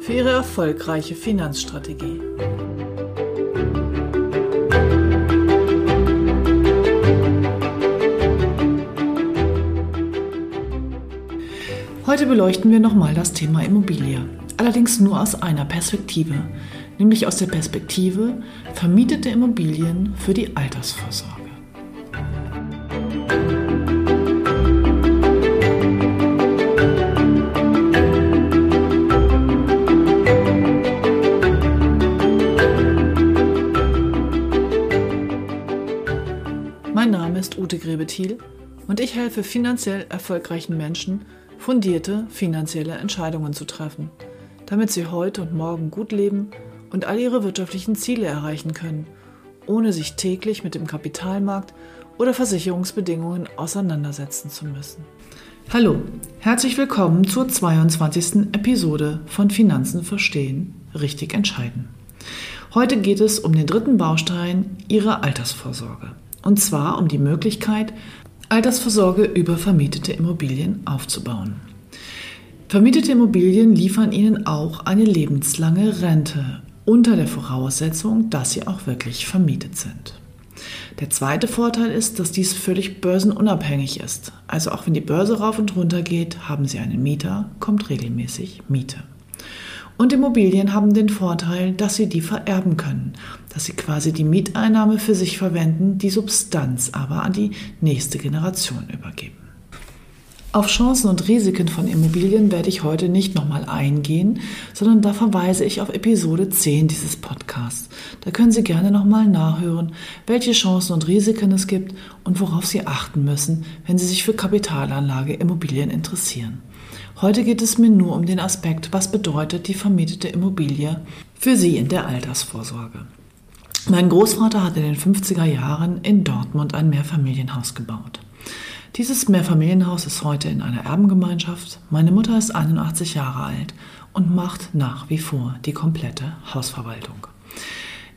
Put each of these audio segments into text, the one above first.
für Ihre erfolgreiche Finanzstrategie. Heute beleuchten wir nochmal das Thema Immobilie, allerdings nur aus einer Perspektive, nämlich aus der Perspektive vermietete Immobilien für die Altersvorsorge. Grebethiel und ich helfe finanziell erfolgreichen Menschen, fundierte finanzielle Entscheidungen zu treffen, damit sie heute und morgen gut leben und all ihre wirtschaftlichen Ziele erreichen können, ohne sich täglich mit dem Kapitalmarkt oder Versicherungsbedingungen auseinandersetzen zu müssen. Hallo, herzlich willkommen zur 22. Episode von Finanzen verstehen, richtig entscheiden. Heute geht es um den dritten Baustein Ihrer Altersvorsorge. Und zwar um die Möglichkeit, Altersvorsorge über vermietete Immobilien aufzubauen. Vermietete Immobilien liefern Ihnen auch eine lebenslange Rente unter der Voraussetzung, dass sie auch wirklich vermietet sind. Der zweite Vorteil ist, dass dies völlig börsenunabhängig ist. Also auch wenn die Börse rauf und runter geht, haben Sie einen Mieter, kommt regelmäßig Miete. Und Immobilien haben den Vorteil, dass sie die vererben können, dass sie quasi die Mieteinnahme für sich verwenden, die Substanz aber an die nächste Generation übergeben. Auf Chancen und Risiken von Immobilien werde ich heute nicht nochmal eingehen, sondern da verweise ich auf Episode 10 dieses Podcasts. Da können Sie gerne nochmal nachhören, welche Chancen und Risiken es gibt und worauf Sie achten müssen, wenn Sie sich für Kapitalanlage Immobilien interessieren. Heute geht es mir nur um den Aspekt, was bedeutet die vermietete Immobilie für Sie in der Altersvorsorge. Mein Großvater hat in den 50er Jahren in Dortmund ein Mehrfamilienhaus gebaut. Dieses Mehrfamilienhaus ist heute in einer Erbengemeinschaft. Meine Mutter ist 81 Jahre alt und macht nach wie vor die komplette Hausverwaltung.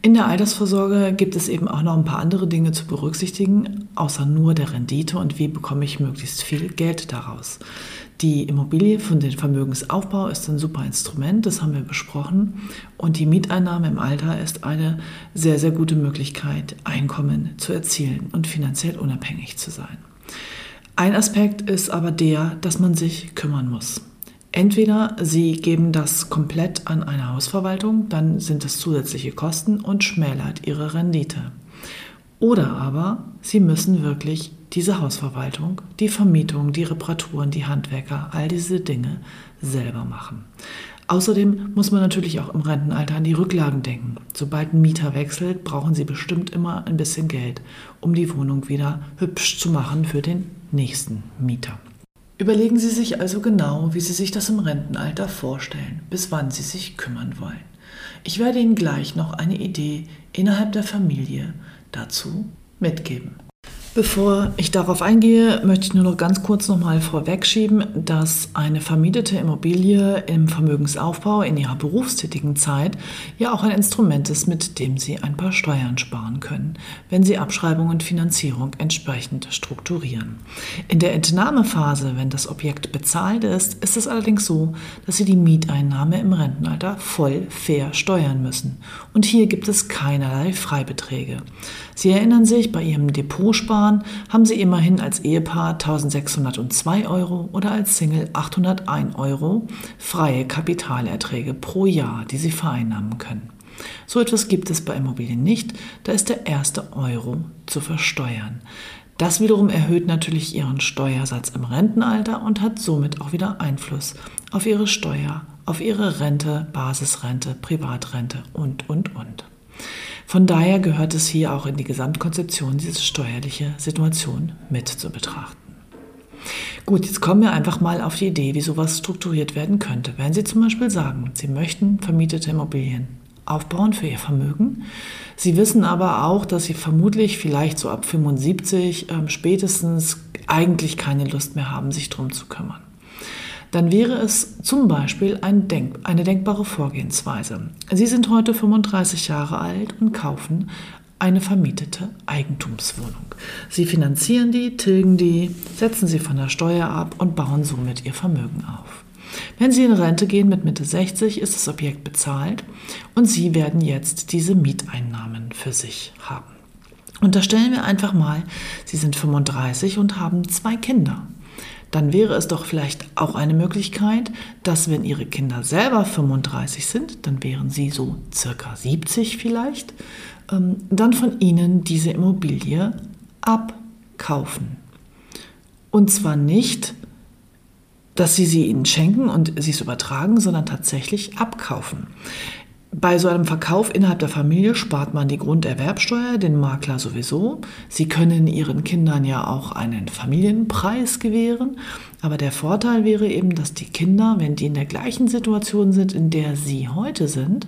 In der Altersvorsorge gibt es eben auch noch ein paar andere Dinge zu berücksichtigen, außer nur der Rendite und wie bekomme ich möglichst viel Geld daraus. Die Immobilie von den Vermögensaufbau ist ein super Instrument, das haben wir besprochen. Und die Mieteinnahme im Alter ist eine sehr, sehr gute Möglichkeit, Einkommen zu erzielen und finanziell unabhängig zu sein. Ein Aspekt ist aber der, dass man sich kümmern muss. Entweder Sie geben das komplett an eine Hausverwaltung, dann sind es zusätzliche Kosten und schmälert Ihre Rendite. Oder aber Sie müssen wirklich diese Hausverwaltung, die Vermietung, die Reparaturen, die Handwerker, all diese Dinge selber machen. Außerdem muss man natürlich auch im Rentenalter an die Rücklagen denken. Sobald ein Mieter wechselt, brauchen Sie bestimmt immer ein bisschen Geld, um die Wohnung wieder hübsch zu machen für den nächsten Mieter. Überlegen Sie sich also genau, wie Sie sich das im Rentenalter vorstellen, bis wann Sie sich kümmern wollen. Ich werde Ihnen gleich noch eine Idee innerhalb der Familie dazu mitgeben. Bevor ich darauf eingehe, möchte ich nur noch ganz kurz nochmal vorwegschieben, dass eine vermietete Immobilie im Vermögensaufbau in ihrer berufstätigen Zeit ja auch ein Instrument ist, mit dem Sie ein paar Steuern sparen können, wenn Sie Abschreibung und Finanzierung entsprechend strukturieren. In der Entnahmephase, wenn das Objekt bezahlt ist, ist es allerdings so, dass Sie die Mieteinnahme im Rentenalter voll fair steuern müssen. Und hier gibt es keinerlei Freibeträge. Sie erinnern sich, bei Ihrem Depotsparen haben Sie immerhin als Ehepaar 1602 Euro oder als Single 801 Euro freie Kapitalerträge pro Jahr, die Sie vereinnahmen können. So etwas gibt es bei Immobilien nicht, da ist der erste Euro zu versteuern. Das wiederum erhöht natürlich ihren Steuersatz im Rentenalter und hat somit auch wieder Einfluss auf ihre Steuer, auf ihre Rente, Basisrente, Privatrente und, und, und. Von daher gehört es hier auch in die Gesamtkonzeption, diese steuerliche Situation mit zu betrachten. Gut, jetzt kommen wir einfach mal auf die Idee, wie sowas strukturiert werden könnte. Wenn Sie zum Beispiel sagen, Sie möchten vermietete Immobilien aufbauen für Ihr Vermögen, Sie wissen aber auch, dass Sie vermutlich vielleicht so ab 75 äh, spätestens eigentlich keine Lust mehr haben, sich darum zu kümmern dann wäre es zum Beispiel ein Denk eine denkbare Vorgehensweise. Sie sind heute 35 Jahre alt und kaufen eine vermietete Eigentumswohnung. Sie finanzieren die, tilgen die, setzen sie von der Steuer ab und bauen somit ihr Vermögen auf. Wenn Sie in Rente gehen mit Mitte 60, ist das Objekt bezahlt und Sie werden jetzt diese Mieteinnahmen für sich haben. Unterstellen wir einfach mal, Sie sind 35 und haben zwei Kinder dann wäre es doch vielleicht auch eine Möglichkeit, dass wenn Ihre Kinder selber 35 sind, dann wären sie so circa 70 vielleicht, ähm, dann von Ihnen diese Immobilie abkaufen. Und zwar nicht, dass Sie sie Ihnen schenken und Sie es übertragen, sondern tatsächlich abkaufen. Bei so einem Verkauf innerhalb der Familie spart man die Grunderwerbsteuer, den Makler sowieso. Sie können Ihren Kindern ja auch einen Familienpreis gewähren. Aber der Vorteil wäre eben, dass die Kinder, wenn die in der gleichen Situation sind, in der Sie heute sind,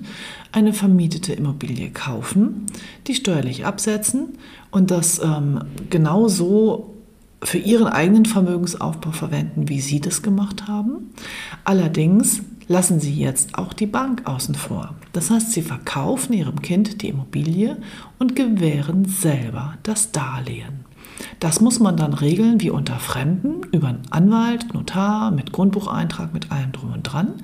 eine vermietete Immobilie kaufen, die steuerlich absetzen und das ähm, genauso für ihren eigenen Vermögensaufbau verwenden, wie Sie das gemacht haben. Allerdings lassen Sie jetzt auch die Bank außen vor. Das heißt, Sie verkaufen Ihrem Kind die Immobilie und gewähren selber das Darlehen. Das muss man dann regeln wie unter Fremden, über einen Anwalt, Notar, mit Grundbucheintrag, mit allem drum und dran.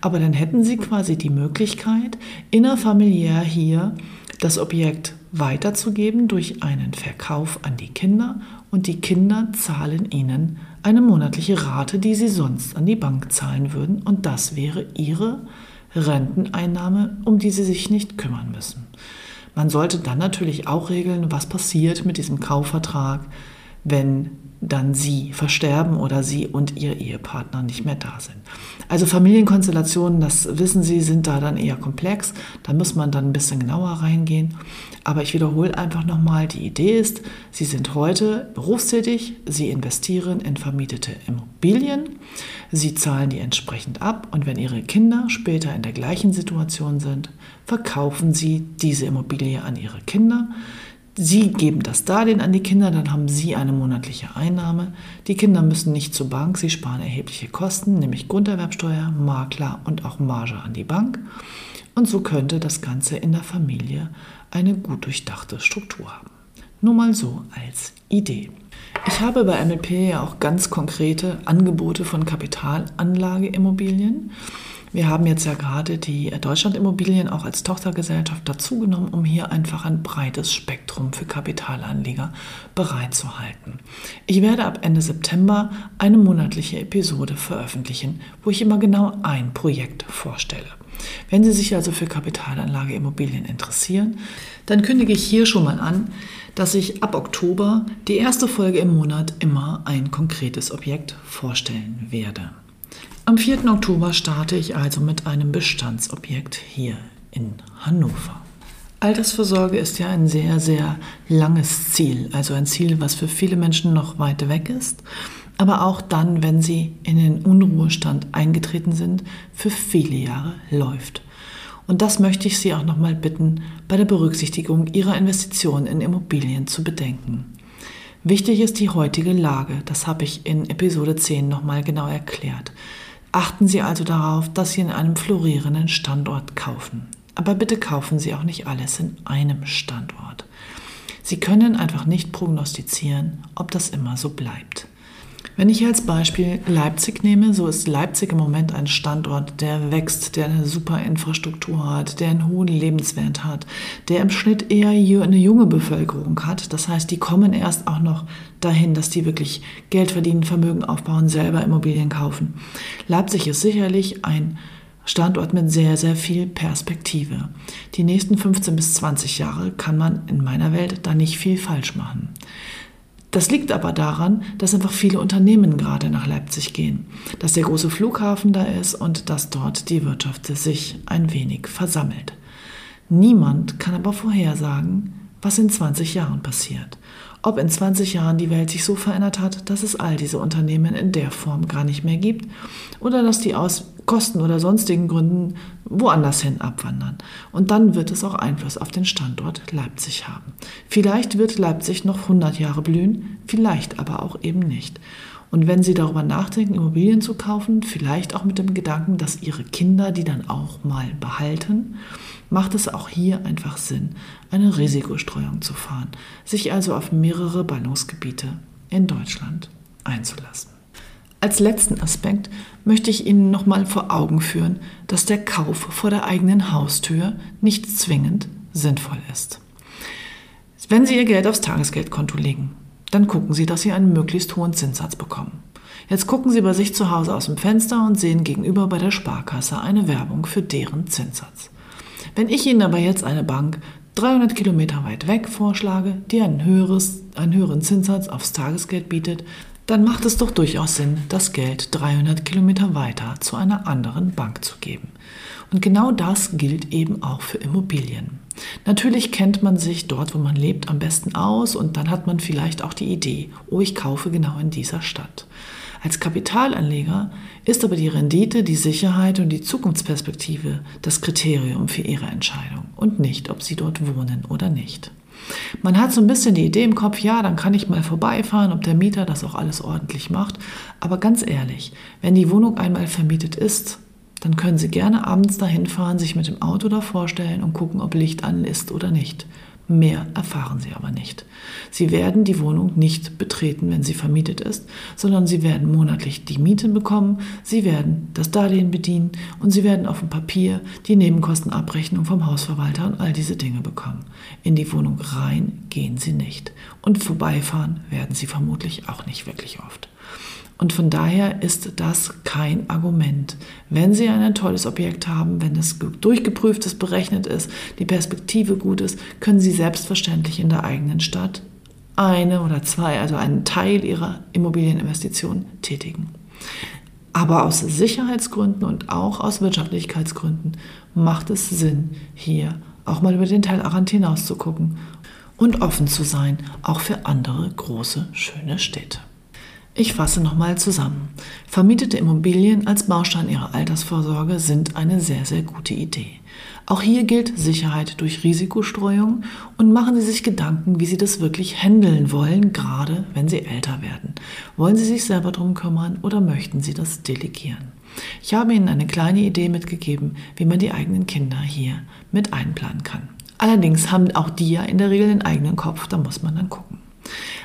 Aber dann hätten Sie quasi die Möglichkeit, innerfamiliär hier das Objekt weiterzugeben durch einen Verkauf an die Kinder und die Kinder zahlen Ihnen eine monatliche Rate, die sie sonst an die Bank zahlen würden und das wäre ihre Renteneinnahme, um die sie sich nicht kümmern müssen. Man sollte dann natürlich auch regeln, was passiert mit diesem Kaufvertrag, wenn dann sie versterben oder sie und ihr Ehepartner nicht mehr da sind. Also Familienkonstellationen, das wissen Sie, sind da dann eher komplex. Da muss man dann ein bisschen genauer reingehen. Aber ich wiederhole einfach nochmal, die Idee ist, Sie sind heute berufstätig, Sie investieren in vermietete Immobilien, Sie zahlen die entsprechend ab und wenn Ihre Kinder später in der gleichen Situation sind, verkaufen Sie diese Immobilie an Ihre Kinder. Sie geben das Darlehen an die Kinder, dann haben Sie eine monatliche Einnahme. Die Kinder müssen nicht zur Bank, sie sparen erhebliche Kosten, nämlich Grunderwerbsteuer, Makler und auch Marge an die Bank. Und so könnte das Ganze in der Familie eine gut durchdachte Struktur haben. Nur mal so als Idee. Ich habe bei MLP ja auch ganz konkrete Angebote von Kapitalanlageimmobilien. Wir haben jetzt ja gerade die Deutschlandimmobilien auch als Tochtergesellschaft dazugenommen, um hier einfach ein breites Spektrum für Kapitalanleger bereitzuhalten. Ich werde ab Ende September eine monatliche Episode veröffentlichen, wo ich immer genau ein Projekt vorstelle. Wenn Sie sich also für Kapitalanlageimmobilien interessieren, dann kündige ich hier schon mal an, dass ich ab Oktober die erste Folge im Monat immer ein konkretes Objekt vorstellen werde. Am 4. Oktober starte ich also mit einem Bestandsobjekt hier in Hannover. Altersvorsorge ist ja ein sehr, sehr langes Ziel, also ein Ziel, was für viele Menschen noch weit weg ist, aber auch dann, wenn sie in den Unruhestand eingetreten sind, für viele Jahre läuft. Und das möchte ich Sie auch nochmal bitten, bei der Berücksichtigung Ihrer Investitionen in Immobilien zu bedenken. Wichtig ist die heutige Lage, das habe ich in Episode 10 nochmal genau erklärt. Achten Sie also darauf, dass Sie in einem florierenden Standort kaufen. Aber bitte kaufen Sie auch nicht alles in einem Standort. Sie können einfach nicht prognostizieren, ob das immer so bleibt. Wenn ich als Beispiel Leipzig nehme, so ist Leipzig im Moment ein Standort, der wächst, der eine super Infrastruktur hat, der einen hohen Lebenswert hat, der im Schnitt eher eine junge Bevölkerung hat. Das heißt, die kommen erst auch noch dahin, dass die wirklich Geld verdienen, Vermögen aufbauen, selber Immobilien kaufen. Leipzig ist sicherlich ein Standort mit sehr, sehr viel Perspektive. Die nächsten 15 bis 20 Jahre kann man in meiner Welt da nicht viel falsch machen. Das liegt aber daran, dass einfach viele Unternehmen gerade nach Leipzig gehen, dass der große Flughafen da ist und dass dort die Wirtschaft sich ein wenig versammelt. Niemand kann aber vorhersagen, was in 20 Jahren passiert. Ob in 20 Jahren die Welt sich so verändert hat, dass es all diese Unternehmen in der Form gar nicht mehr gibt oder dass die aus Kosten oder sonstigen Gründen woanders hin abwandern. Und dann wird es auch Einfluss auf den Standort Leipzig haben. Vielleicht wird Leipzig noch 100 Jahre blühen, vielleicht aber auch eben nicht. Und wenn Sie darüber nachdenken, Immobilien zu kaufen, vielleicht auch mit dem Gedanken, dass Ihre Kinder die dann auch mal behalten, macht es auch hier einfach Sinn, eine Risikostreuung zu fahren, sich also auf mehrere Ballungsgebiete in Deutschland einzulassen. Als letzten Aspekt möchte ich Ihnen nochmal vor Augen führen, dass der Kauf vor der eigenen Haustür nicht zwingend sinnvoll ist. Wenn Sie Ihr Geld aufs Tagesgeldkonto legen, dann gucken Sie, dass Sie einen möglichst hohen Zinssatz bekommen. Jetzt gucken Sie bei sich zu Hause aus dem Fenster und sehen gegenüber bei der Sparkasse eine Werbung für deren Zinssatz. Wenn ich Ihnen aber jetzt eine Bank 300 Kilometer weit weg vorschlage, die ein höheres, einen höheren Zinssatz aufs Tagesgeld bietet, dann macht es doch durchaus Sinn, das Geld 300 Kilometer weiter zu einer anderen Bank zu geben. Und genau das gilt eben auch für Immobilien. Natürlich kennt man sich dort, wo man lebt, am besten aus und dann hat man vielleicht auch die Idee, oh, ich kaufe genau in dieser Stadt. Als Kapitalanleger ist aber die Rendite, die Sicherheit und die Zukunftsperspektive das Kriterium für Ihre Entscheidung und nicht, ob Sie dort wohnen oder nicht. Man hat so ein bisschen die Idee im Kopf, ja, dann kann ich mal vorbeifahren, ob der Mieter das auch alles ordentlich macht. Aber ganz ehrlich, wenn die Wohnung einmal vermietet ist, dann können Sie gerne abends dahin fahren, sich mit dem Auto davor stellen und gucken, ob Licht an ist oder nicht. Mehr erfahren Sie aber nicht. Sie werden die Wohnung nicht betreten, wenn sie vermietet ist, sondern Sie werden monatlich die Miete bekommen, Sie werden das Darlehen bedienen und Sie werden auf dem Papier die Nebenkostenabrechnung vom Hausverwalter und all diese Dinge bekommen. In die Wohnung rein gehen Sie nicht und vorbeifahren werden Sie vermutlich auch nicht wirklich oft. Und von daher ist das kein Argument. Wenn Sie ein tolles Objekt haben, wenn es durchgeprüft ist, berechnet ist, die Perspektive gut ist, können Sie selbstverständlich in der eigenen Stadt eine oder zwei, also einen Teil Ihrer Immobilieninvestition tätigen. Aber aus Sicherheitsgründen und auch aus Wirtschaftlichkeitsgründen macht es Sinn, hier auch mal über den Tellerrand hinaus zu gucken und offen zu sein, auch für andere große, schöne Städte. Ich fasse nochmal zusammen. Vermietete Immobilien als Baustein Ihrer Altersvorsorge sind eine sehr, sehr gute Idee. Auch hier gilt Sicherheit durch Risikostreuung und machen Sie sich Gedanken, wie Sie das wirklich handeln wollen, gerade wenn Sie älter werden. Wollen Sie sich selber darum kümmern oder möchten Sie das delegieren? Ich habe Ihnen eine kleine Idee mitgegeben, wie man die eigenen Kinder hier mit einplanen kann. Allerdings haben auch die ja in der Regel einen eigenen Kopf, da muss man dann gucken.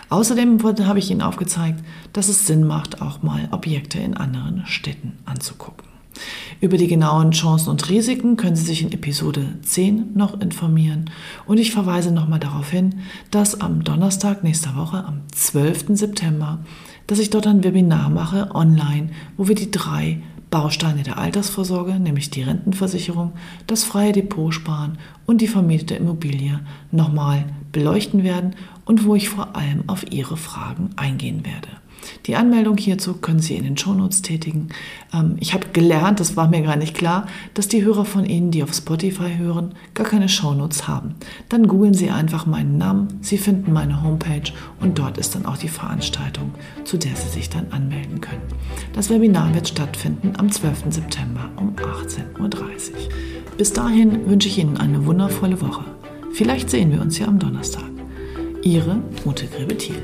Außerdem habe ich Ihnen aufgezeigt, dass es Sinn macht, auch mal Objekte in anderen Städten anzugucken. Über die genauen Chancen und Risiken können Sie sich in Episode 10 noch informieren. Und ich verweise nochmal darauf hin, dass am Donnerstag nächster Woche, am 12. September, dass ich dort ein Webinar mache online, wo wir die drei Bausteine der Altersvorsorge, nämlich die Rentenversicherung, das freie Depot sparen und die vermietete Immobilie nochmal beleuchten werden und wo ich vor allem auf Ihre Fragen eingehen werde. Die Anmeldung hierzu können Sie in den Shownotes tätigen. Ähm, ich habe gelernt, das war mir gar nicht klar, dass die Hörer von Ihnen, die auf Spotify hören, gar keine Shownotes haben. Dann googeln Sie einfach meinen Namen, Sie finden meine Homepage und dort ist dann auch die Veranstaltung, zu der Sie sich dann anmelden können. Das Webinar wird stattfinden am 12. September um 18.30 Uhr. Bis dahin wünsche ich Ihnen eine wundervolle Woche. Vielleicht sehen wir uns ja am Donnerstag. Ihre Ute Grebethiel.